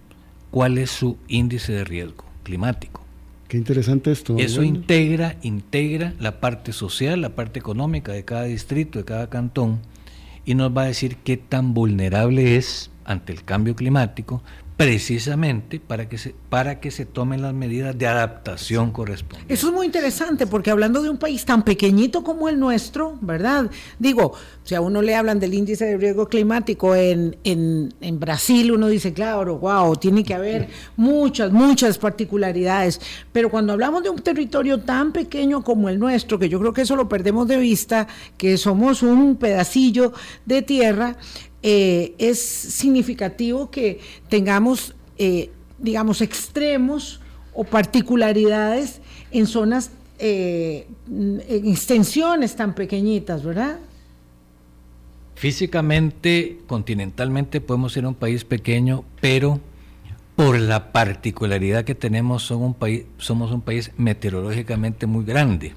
cuál es su índice de riesgo climático. Qué interesante esto. Eso integra, integra la parte social, la parte económica de cada distrito, de cada cantón, y nos va a decir qué tan vulnerable es ante el cambio climático, precisamente para que se para que se tomen las medidas de adaptación correspondientes. Eso es muy interesante porque hablando de un país tan pequeñito como el nuestro, ¿verdad? Digo, si a uno le hablan del índice de riesgo climático en, en, en Brasil, uno dice, claro, wow, tiene que haber muchas, muchas particularidades, pero cuando hablamos de un territorio tan pequeño como el nuestro, que yo creo que eso lo perdemos de vista, que somos un pedacillo de tierra, eh, es significativo que tengamos, eh, digamos, extremos o particularidades en zonas, eh, en extensiones tan pequeñitas, ¿verdad? Físicamente, continentalmente, podemos ser un país pequeño, pero por la particularidad que tenemos, un país, somos un país meteorológicamente muy grande,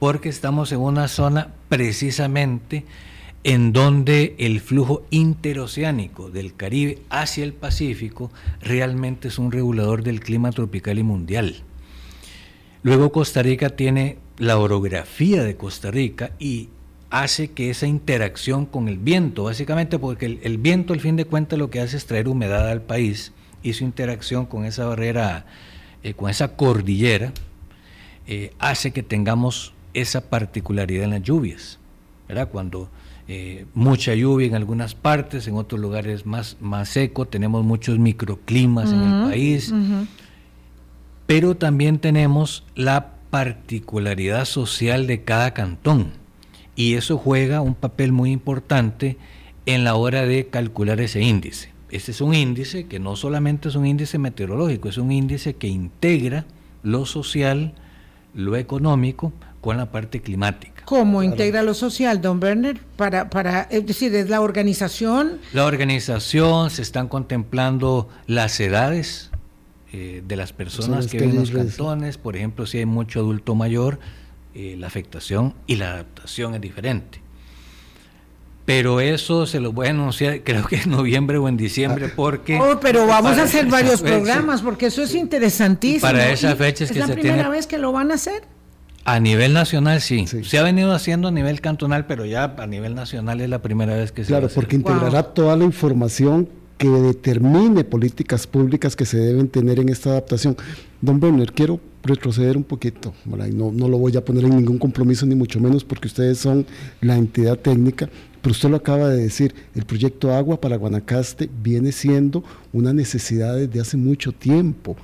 porque estamos en una zona precisamente en donde el flujo interoceánico del Caribe hacia el Pacífico realmente es un regulador del clima tropical y mundial. Luego Costa Rica tiene la orografía de Costa Rica y hace que esa interacción con el viento, básicamente porque el, viento al fin de cuentas lo que hace es traer humedad al país y su interacción con esa barrera, eh, con esa cordillera, eh, hace que tengamos esa particularidad en las lluvias. ¿verdad? Cuando eh, mucha lluvia en algunas partes, en otros lugares más, más seco, tenemos muchos microclimas en el país, pero también tenemos la particularidad social de cada cantón. Y eso juega un papel muy importante en la hora de calcular ese índice. Este es un índice que no solamente es un índice meteorológico, es un índice que integra lo social, lo económico con la parte climática. ¿Cómo integra lo social, don Werner? Para, para, es decir, es la organización. La organización, se están contemplando las edades eh, de las personas que, viven en los cantones. Por ejemplo, si hay mucho adulto mayor, eh, la afectación y la adaptación es diferente. Pero eso se lo voy a anunciar, creo que en noviembre o en diciembre, ah. porque. Oh, pero vamos a hacer varios programas, porque eso es interesantísimo. Para esa fecha es, que se tiene. ¿Es la primera vez que lo van a hacer? A nivel nacional sí. Se ha venido haciendo a nivel cantonal, pero ya a nivel nacional es la primera vez que se Claro, porque integrará toda la información que determine políticas públicas que se deben tener en esta adaptación. Don Werner, quiero retroceder un poquito, no, no lo voy a poner en ningún compromiso, ni mucho menos porque ustedes son la entidad técnica, pero usted lo acaba de decir, el proyecto Agua para Guanacaste viene siendo una necesidad desde hace mucho tiempo,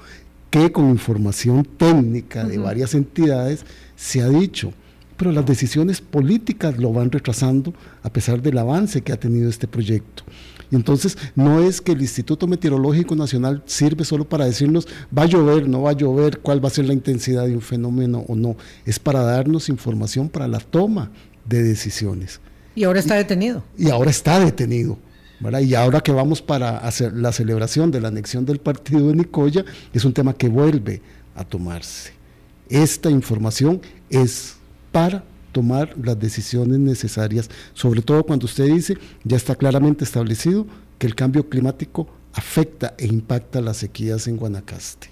que con información técnica de varias entidades se ha dicho, pero las decisiones políticas lo van retrasando a pesar del avance que ha tenido este proyecto. Y entonces no es que el Instituto Meteorológico Nacional sirve solo para decirnos va a llover, no va a llover, cuál va a ser la intensidad de un fenómeno o no, es para darnos información para la toma de decisiones. Y ahora está detenido. Y ahora está detenido. Y ahora que vamos para hacer la celebración de la anexión del partido de Nicoya, es un tema que vuelve a tomarse. Esta información es para tomar las decisiones necesarias, sobre todo cuando usted dice, ya está claramente establecido que el cambio climático afecta e impacta las sequías en Guanacaste.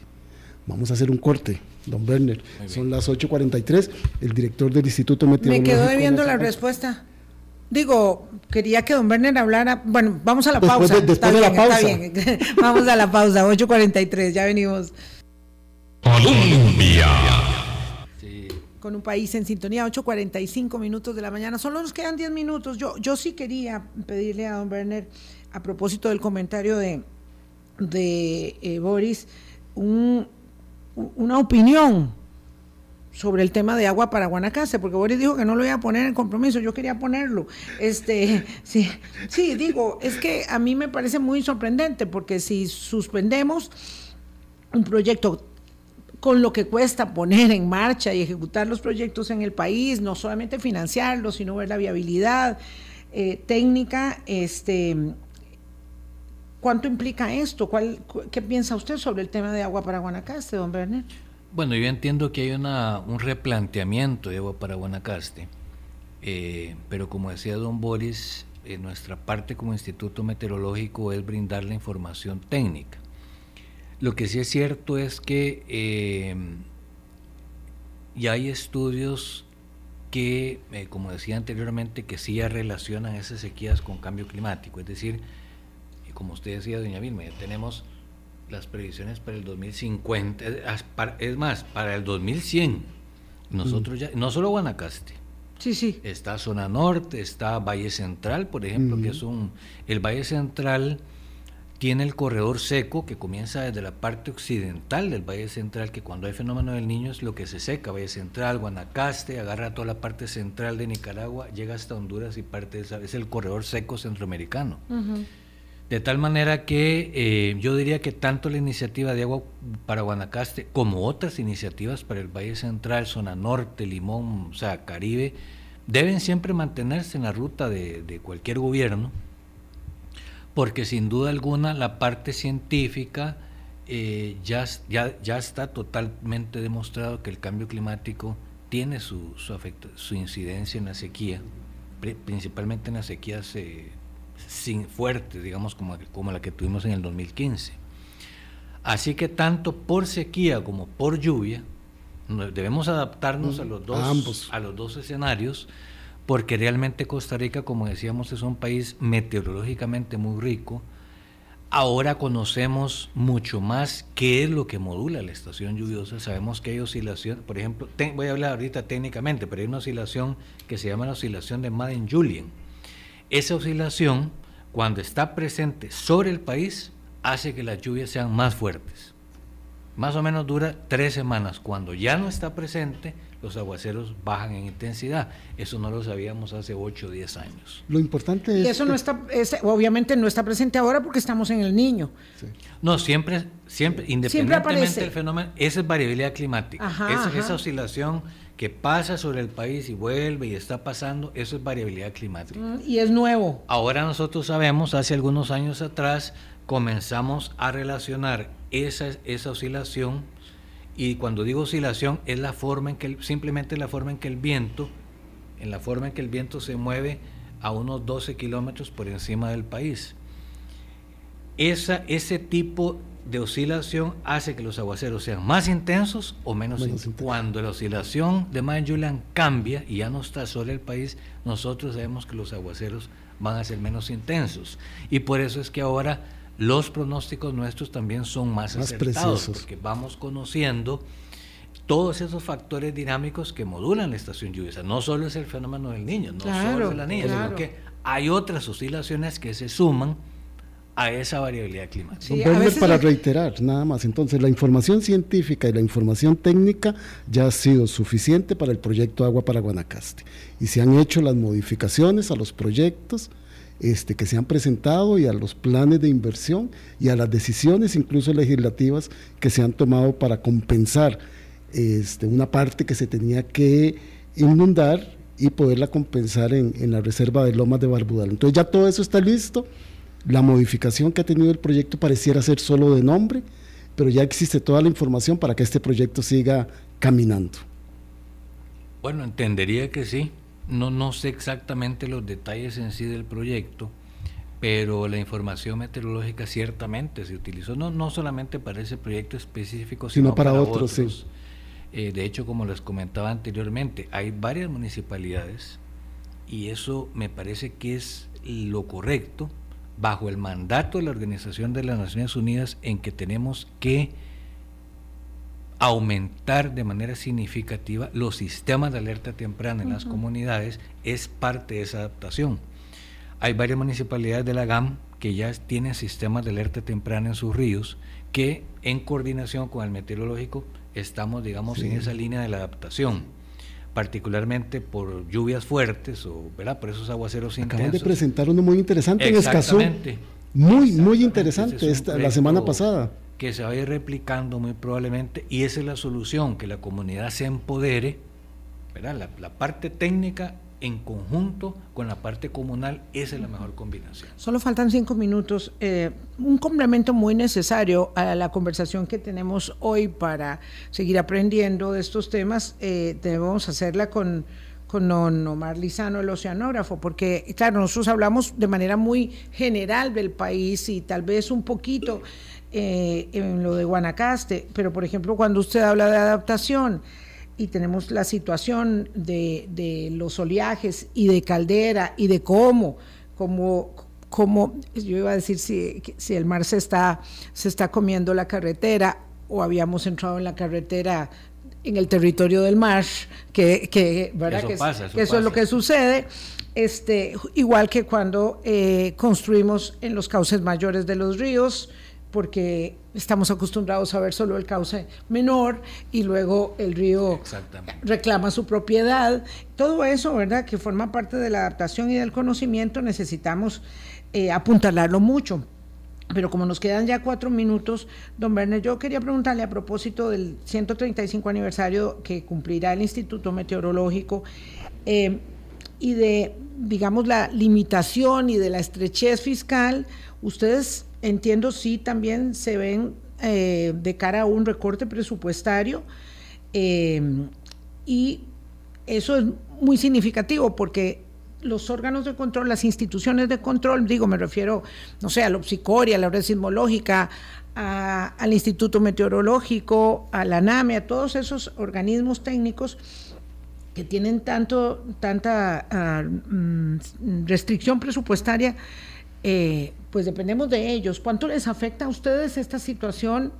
Vamos a hacer un corte, don Werner. Son las 8.43. El director del Instituto Meteorológico. Me quedó debiendo la respuesta. Digo, quería que don Werner hablara. Bueno, vamos a la pausa. después de la pausa. vamos a la pausa, 8.43, ya venimos. Colombia. Con un país en sintonía, 8.45 minutos de la mañana. Solo nos quedan 10 minutos. Yo, yo sí quería pedirle a don Werner, a propósito del comentario de, de eh, Boris, un, una opinión sobre el tema de agua para Guanacaste, porque Boris dijo que no lo iba a poner en compromiso, yo quería ponerlo. Este, sí, sí, digo, es que a mí me parece muy sorprendente, porque si suspendemos un proyecto con lo que cuesta poner en marcha y ejecutar los proyectos en el país, no solamente financiarlos, sino ver la viabilidad eh, técnica, este, ¿cuánto implica esto? ¿Cuál, ¿Qué piensa usted sobre el tema de agua para Guanacaste, don Werner? Bueno, yo entiendo que hay una, un replanteamiento de agua para Guanacaste, eh, pero como decía don Boris, eh, nuestra parte como Instituto Meteorológico es brindar la información técnica. Lo que sí es cierto es que eh, ya hay estudios que, como decía anteriormente, que sí ya relacionan esas sequías con cambio climático. Es decir, como usted decía, doña Vilma, ya tenemos las previsiones para el 2050, es más, para el 2100, nosotros ya, no solo Guanacaste, sí, sí. está zona norte, está Valle Central, por ejemplo, que es un, el Valle Central tiene el corredor seco que comienza desde la parte occidental del Valle Central, que cuando hay fenómeno del niño es lo que se seca, Valle Central, Guanacaste, agarra toda la parte central de Nicaragua, llega hasta Honduras y parte de esa, es el corredor seco centroamericano. De tal manera que eh, yo diría que tanto la iniciativa de agua para Guanacaste como otras iniciativas para el Valle Central, zona norte, Limón, o sea, Caribe, deben siempre mantenerse en la ruta de, cualquier gobierno, porque sin duda alguna la parte científica eh, ya, ya, ya, está totalmente demostrado que el cambio climático tiene su, su, su incidencia en la sequía, principalmente en las sequías eh, sin fuerte, digamos, como, como la que tuvimos en el 2015. Así que tanto por sequía como por lluvia, debemos adaptarnos a, los dos, a los dos escenarios, porque realmente Costa Rica, como decíamos, es un país meteorológicamente muy rico. Ahora conocemos mucho más qué es lo que modula la estación lluviosa. Sabemos que hay oscilación, por ejemplo, voy a hablar ahorita técnicamente, pero hay una oscilación que se llama la oscilación de Madden-Julien esa oscilación, cuando está presente sobre el país, hace que las lluvias sean más fuertes. Más o menos dura tres semanas. Cuando ya no está presente, los aguaceros bajan en intensidad. Eso no lo sabíamos hace 8 o 10 años. Lo importante es... Y eso no está, obviamente no está presente ahora porque estamos en el niño. No, siempre, siempre, independientemente del fenómeno, esa es variabilidad climática. esa oscilación que pasa sobre el país y vuelve y está pasando, eso es variabilidad climática. Mm, y es nuevo. Ahora nosotros sabemos, hace algunos años atrás, comenzamos a relacionar esa, esa oscilación, y cuando digo oscilación, es la forma en que, simplemente la forma en que el viento, en la forma en que el viento se mueve a unos 12 kilómetros por encima del país. Esa, ese tipo de oscilación hace que los aguaceros sean más intensos o menos, intensos. Cuando la oscilación de Mayen Julian cambia y ya no está sobre el país, nosotros sabemos que los aguaceros van a ser menos intensos. Y por eso es que ahora los pronósticos nuestros también son más, más acertados, porque vamos conociendo todos esos factores dinámicos que modulan la estación lluviosa. No solo es el fenómeno del niño, no solo es la niña, sino que hay otras oscilaciones que se suman a esa variabilidad climática. para reiterar, nada más. Entonces, la información científica y la información técnica ya ha sido suficiente para el proyecto Agua para Guanacaste. Y se han hecho las modificaciones a los proyectos este, que se han presentado y a los planes de inversión y a las decisiones, incluso legislativas, que se han tomado para compensar este, una parte que se tenía que inundar y poderla compensar en, en la reserva de Lomas de Barbudal. Entonces, ya todo eso está listo la modificación que ha tenido el proyecto pareciera ser solo de nombre, pero ya existe toda la información para que este proyecto siga caminando. Bueno, entendería que sí. No, no sé exactamente los detalles en sí del proyecto, pero la información meteorológica ciertamente se utilizó, no, no solamente para ese proyecto específico, sino, para, otros. Sí. Eh, de hecho, como les comentaba anteriormente, hay varias municipalidades y eso me parece que es lo correcto bajo el mandato de la Organización de las Naciones Unidas en que tenemos que aumentar de manera significativa los sistemas de alerta temprana en las comunidades es parte de esa adaptación. Hay varias municipalidades de la GAM que ya tienen sistemas de alerta temprana en sus ríos que en coordinación con el meteorológico estamos, digamos, en esa línea de la adaptación, particularmente por lluvias fuertes o, ¿verdad? Por esos aguaceros Acaban de presentar uno muy interesante en Escazú. Muy, muy interesante esta, la semana pasada que se va a ir replicando muy probablemente y esa es la solución, que la comunidad se empodere, ¿verdad? La, parte técnica en conjunto con la parte comunal, esa es la mejor combinación. Solo faltan cinco minutos. Eh, un complemento muy necesario a la conversación que tenemos hoy para seguir aprendiendo de estos temas, eh, debemos hacerla con, con Omar Lizano, el oceanógrafo, porque, claro, nosotros hablamos de manera muy general del país y tal vez un poquito eh, en lo de Guanacaste, pero por ejemplo cuando usted habla de adaptación y tenemos la situación de, los oleajes y de caldera y de cómo, cómo, cómo yo iba a decir si, si el mar se está, se está comiendo la carretera o habíamos entrado en la carretera en el territorio del mar, que, que, ¿verdad? que, eso, es lo que sucede. Este, igual que cuando eh, construimos en los cauces mayores de los ríos, porque estamos acostumbrados a ver solo el cauce menor y luego el río reclama su propiedad. Todo eso, ¿verdad? Que forma parte de la adaptación y del conocimiento, necesitamos eh, apuntalarlo mucho. Pero como nos quedan ya cuatro minutos, don Werner, yo quería preguntarle a propósito del 135 aniversario que cumplirá el Instituto Meteorológico eh, y de, digamos, la limitación y de la estrechez fiscal, ustedes entiendo sí también se ven eh, de cara a un recorte presupuestario eh, y eso es muy significativo porque los órganos de control, las instituciones de control, digo, me refiero, no sé, a la psicoria, a la red sismológica, al Instituto Meteorológico, a la NAME, a todos esos organismos técnicos que tienen tanto, tanta ah, mm, restricción presupuestaria, eh, pues dependemos de ellos. ¿Cuánto les afecta a ustedes esta situación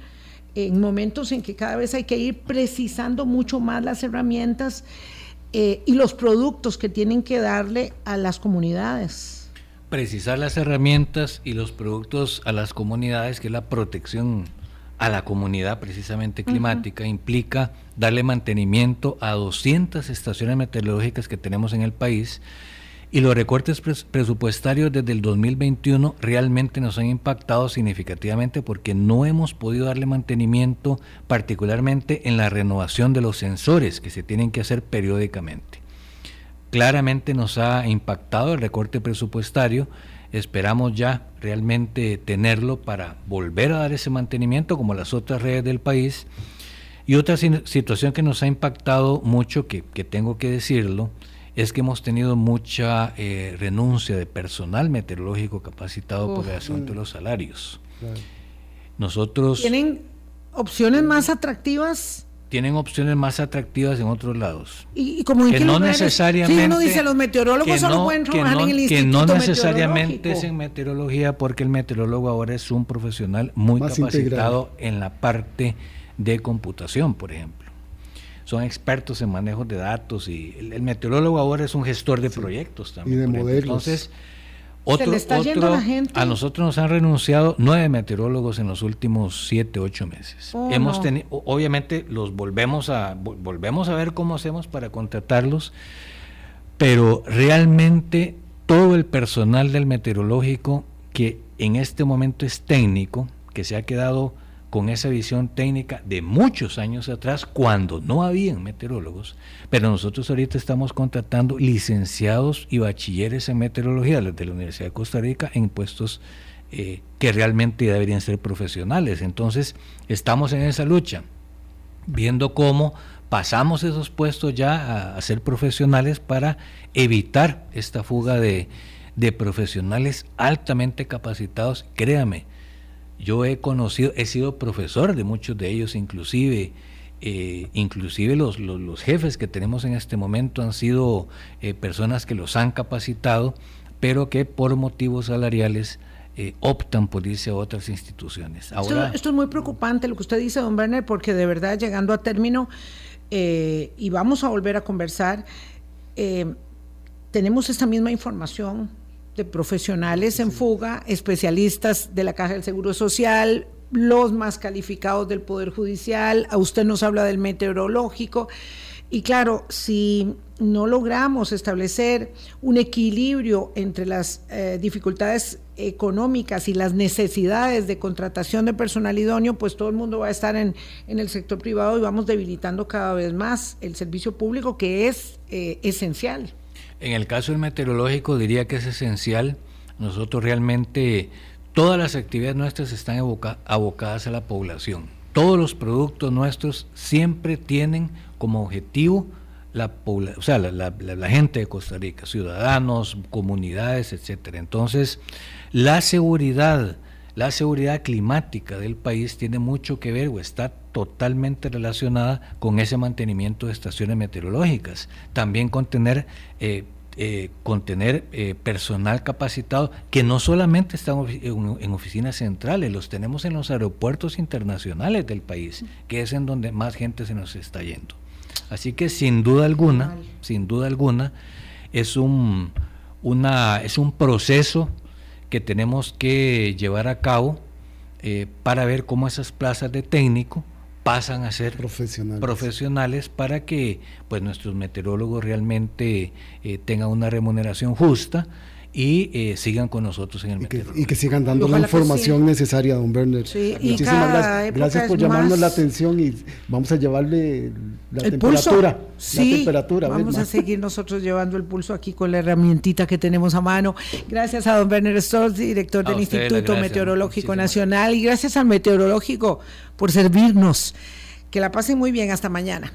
en momentos en que cada vez hay que ir precisando mucho más las herramientas eh, y los productos que tienen que darle a las comunidades? Precisar las herramientas y los productos a las comunidades, que es la protección a la comunidad precisamente climática, implica darle mantenimiento a 200 estaciones meteorológicas que tenemos en el país y los recortes presupuestarios desde el 2021 realmente nos han impactado significativamente porque no hemos podido darle mantenimiento particularmente en la renovación de los sensores que se tienen que hacer periódicamente. Claramente nos ha impactado el recorte presupuestario, esperamos ya realmente tenerlo para volver a dar ese mantenimiento como las otras redes del país. Y otra situación que nos ha impactado mucho, que, que tengo que decirlo, es que hemos tenido mucha eh, renuncia de personal meteorológico capacitado por el asunto de los salarios. Nosotros... ¿Tienen opciones más atractivas? Tienen opciones más atractivas en otros lados. Y, como que no necesariamente. Sí, uno dice los meteorólogos solo pueden trabajar en el instituto Que no necesariamente es en meteorología, porque el meteorólogo ahora es un profesional muy capacitado en la parte de computación, por ejemplo son expertos en manejo de datos y el, meteorólogo ahora es un gestor de proyectos también. Y de modelos. Entonces, otro, a, nosotros nos han renunciado nueve meteorólogos en los últimos siete, ocho meses. Oh, Hemos tenido, obviamente los volvemos a, volvemos a ver cómo hacemos para contratarlos, pero realmente todo el personal del meteorológico que en este momento es técnico, que se ha quedado con esa visión técnica de muchos años atrás, cuando no habían meteorólogos, pero nosotros ahorita estamos contratando licenciados y bachilleres en meteorología de la Universidad de Costa Rica en puestos eh, que realmente deberían ser profesionales. Entonces, estamos en esa lucha, viendo cómo pasamos esos puestos ya a, ser profesionales para evitar esta fuga de, profesionales altamente capacitados. Créame, yo he conocido, he sido profesor de muchos de ellos, inclusive, eh, inclusive los, los, jefes que tenemos en este momento han sido eh, personas que los han capacitado, pero que por motivos salariales eh, optan por irse a otras instituciones. Ahora, esto, es muy preocupante lo que usted dice, don Werner, porque de verdad llegando a término, eh, y vamos a volver a conversar, eh, tenemos esta misma información de profesionales en fuga, especialistas de la Caja del Seguro Social, los más calificados del Poder Judicial, a usted nos habla del meteorológico. Y claro, si no logramos establecer un equilibrio entre las eh, dificultades económicas y las necesidades de contratación de personal idóneo, pues todo el mundo va a estar en, el sector privado y vamos debilitando cada vez más el servicio público que es eh, esencial. En el caso del meteorológico diría que es esencial. Nosotros realmente, todas las actividades nuestras están abocadas a la población. Todos los productos nuestros siempre tienen como objetivo la, o sea, la, gente de Costa Rica, ciudadanos, comunidades, etcétera. Entonces, la seguridad, la seguridad climática del país tiene mucho que ver o está totalmente relacionada con ese mantenimiento de estaciones meteorológicas. También con tener, eh, eh, eh, personal capacitado que no solamente está en oficinas centrales, los tenemos en los aeropuertos internacionales del país, que es en donde más gente se nos está yendo. Así que sin duda alguna, sin duda alguna, es un, una, es un proceso que tenemos que llevar a cabo para ver cómo esas plazas de técnico pasan a ser profesionales, profesionales para que pues nuestros meteorólogos realmente eh, tengan una remuneración justa y eh, sigan con nosotros en el y que, y que sigan dando la información necesaria, don Werner. Muchísimas gracias, gracias por llamarnos la atención y vamos a llevarle la temperatura. Sí, la temperatura. Vamos a seguir nosotros llevando el pulso aquí con la herramientita que tenemos a mano. Gracias a don Werner Stolz, director del Instituto Meteorológico Nacional, y gracias al Meteorológico por servirnos. Que la pasen muy bien. Hasta mañana.